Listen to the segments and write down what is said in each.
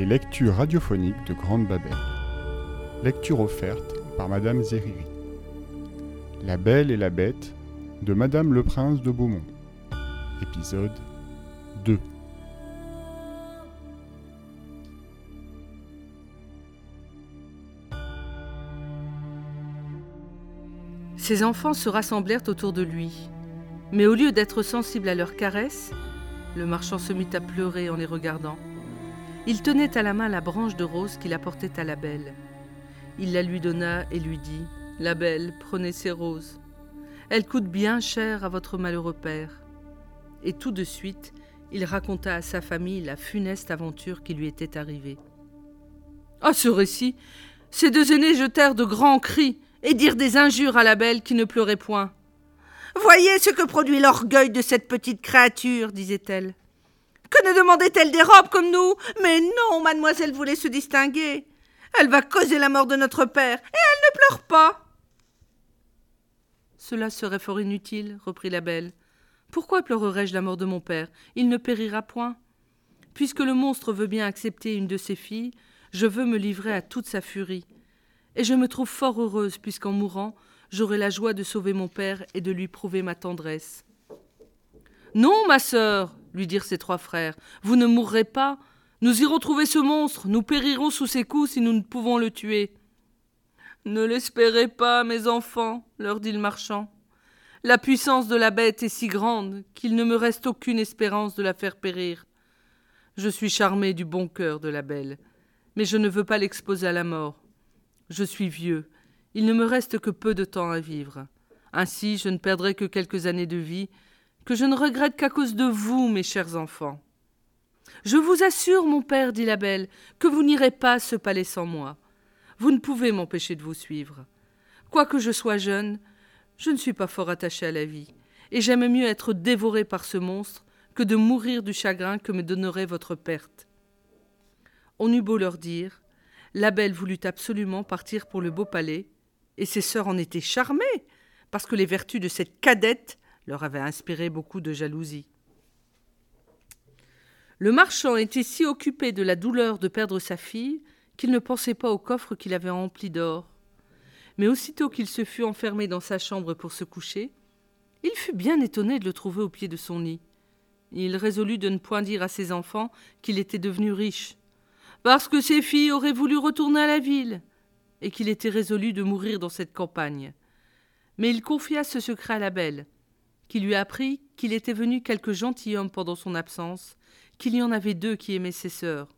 Les lectures radiophoniques de Grande Babel. Lecture offerte par Madame Zériri. La Belle et la Bête de Madame le Prince de Beaumont. Épisode 2. Ses enfants se rassemblèrent autour de lui. Mais au lieu d'être sensible à leurs caresses, le marchand se mit à pleurer en les regardant. Il tenait à la main la branche de rose qu'il apportait à la belle. Il la lui donna et lui dit La belle, prenez ces roses. Elles coûtent bien cher à votre malheureux père. Et tout de suite, il raconta à sa famille la funeste aventure qui lui était arrivée. À ce récit, ces deux aînés jetèrent de grands cris et dirent des injures à la belle qui ne pleurait point. Voyez ce que produit l'orgueil de cette petite créature, disait-elle. Que ne demandait-elle des robes comme nous? Mais non, mademoiselle voulait se distinguer. Elle va causer la mort de notre père, et elle ne pleure pas. Cela serait fort inutile, reprit la belle. Pourquoi pleurerais-je la mort de mon père? Il ne périra point. Puisque le monstre veut bien accepter une de ses filles, je veux me livrer à toute sa furie. Et je me trouve fort heureuse, puisqu'en mourant, j'aurai la joie de sauver mon père et de lui prouver ma tendresse. Non, ma sœur, lui dirent ses trois frères, vous ne mourrez pas. Nous irons trouver ce monstre, nous périrons sous ses coups si nous ne pouvons le tuer. Ne l'espérez pas, mes enfants, leur dit le marchand. La puissance de la bête est si grande qu'il ne me reste aucune espérance de la faire périr. Je suis charmé du bon cœur de la belle, mais je ne veux pas l'exposer à la mort. Je suis vieux, il ne me reste que peu de temps à vivre. Ainsi je ne perdrai que quelques années de vie, que je ne regrette qu'à cause de vous, mes chers enfants. Je vous assure, mon père, dit la belle, que vous n'irez pas à ce palais sans moi. Vous ne pouvez m'empêcher de vous suivre. Quoique je sois jeune, je ne suis pas fort attaché à la vie, et j'aime mieux être dévoré par ce monstre que de mourir du chagrin que me donnerait votre perte. On eut beau leur dire, la belle voulut absolument partir pour le beau palais, et ses sœurs en étaient charmées, parce que les vertus de cette cadette leur avaient inspiré beaucoup de jalousie. Le marchand était si occupé de la douleur de perdre sa fille qu'il ne pensait pas au coffre qu'il avait rempli d'or. Mais aussitôt qu'il se fut enfermé dans sa chambre pour se coucher, il fut bien étonné de le trouver au pied de son lit. Il résolut de ne point dire à ses enfants qu'il était devenu riche, parce que ses filles auraient voulu retourner à la ville, et qu'il était résolu de mourir dans cette campagne. Mais il confia ce secret à la belle, qui lui apprit qu'il était venu quelques gentilshommes pendant son absence, qu'il y en avait deux qui aimaient ses sœurs.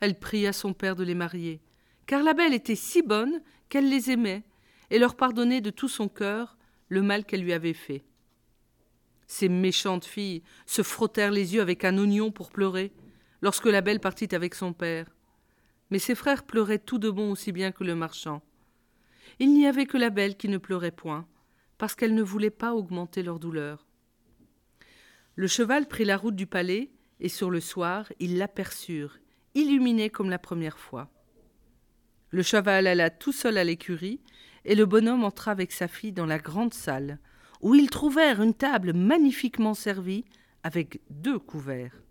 Elle pria son père de les marier, car la belle était si bonne qu'elle les aimait, et leur pardonnait de tout son cœur le mal qu'elle lui avait fait. Ces méchantes filles se frottèrent les yeux avec un oignon pour pleurer, lorsque la belle partit avec son père. Mais ses frères pleuraient tout de bon aussi bien que le marchand. Il n'y avait que la belle qui ne pleurait point, parce qu'elle ne voulait pas augmenter leur douleur. Le cheval prit la route du palais, et sur le soir, ils l'aperçurent, illuminé comme la première fois. Le cheval alla tout seul à l'écurie, et le bonhomme entra avec sa fille dans la grande salle, où ils trouvèrent une table magnifiquement servie, avec deux couverts.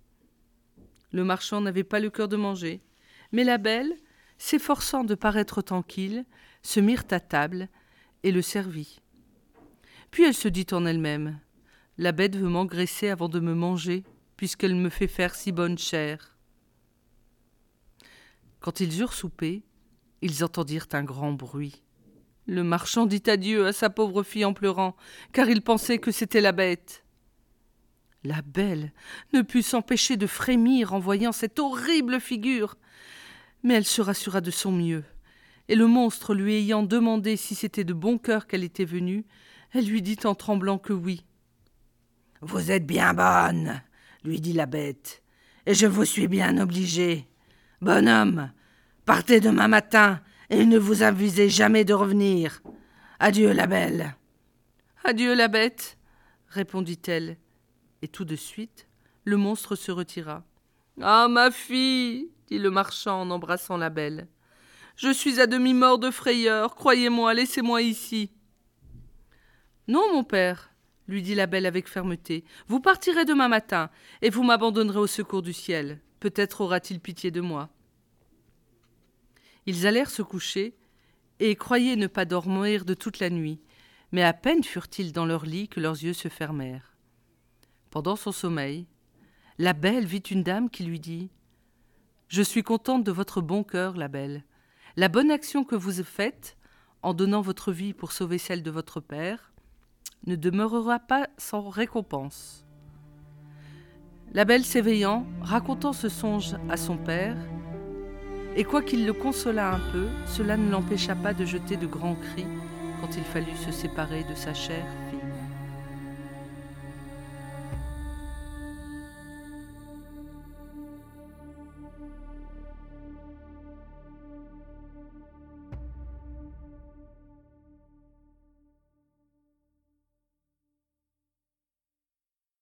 Le marchand n'avait pas le cœur de manger, mais la belle, s'efforçant de paraître tranquille, se mirent à table et le servit. Puis elle se dit en elle-même La bête veut m'engraisser avant de me manger, puisqu'elle me fait faire si bonne chair. Quand ils eurent soupé, ils entendirent un grand bruit. Le marchand dit adieu à sa pauvre fille en pleurant, car il pensait que c'était la bête. La belle ne put s'empêcher de frémir en voyant cette horrible figure, mais elle se rassura de son mieux, et le monstre lui ayant demandé si c'était de bon cœur qu'elle était venue, elle lui dit en tremblant que oui. Vous êtes bien bonne, lui dit la bête, et je vous suis bien obligée. Bonhomme, partez demain matin, et ne vous avisez jamais de revenir. Adieu, la belle. Adieu, la bête, répondit-elle, et tout de suite, le monstre se retira. Ah, ma fille, dit le marchand en embrassant la belle. Je suis à demi mort de frayeur, croyez-moi, laissez-moi ici. Non, mon père, lui dit la belle avec fermeté, vous partirez demain matin, et vous m'abandonnerez au secours du ciel. Peut-être aura-t-il pitié de moi. Ils allèrent se coucher, et croyaient ne pas dormir de toute la nuit, mais à peine furent-ils dans leur lit que leurs yeux se fermèrent. Pendant son sommeil, la belle vit une dame qui lui dit Je suis contente de votre bon cœur, la belle. La bonne action que vous faites, en donnant votre vie pour sauver celle de votre père, ne demeurera pas sans récompense. La belle s'éveillant, racontant ce songe à son père, et quoiqu'il le consolât un peu, cela ne l'empêcha pas de jeter de grands cris quand il fallut se séparer de sa chère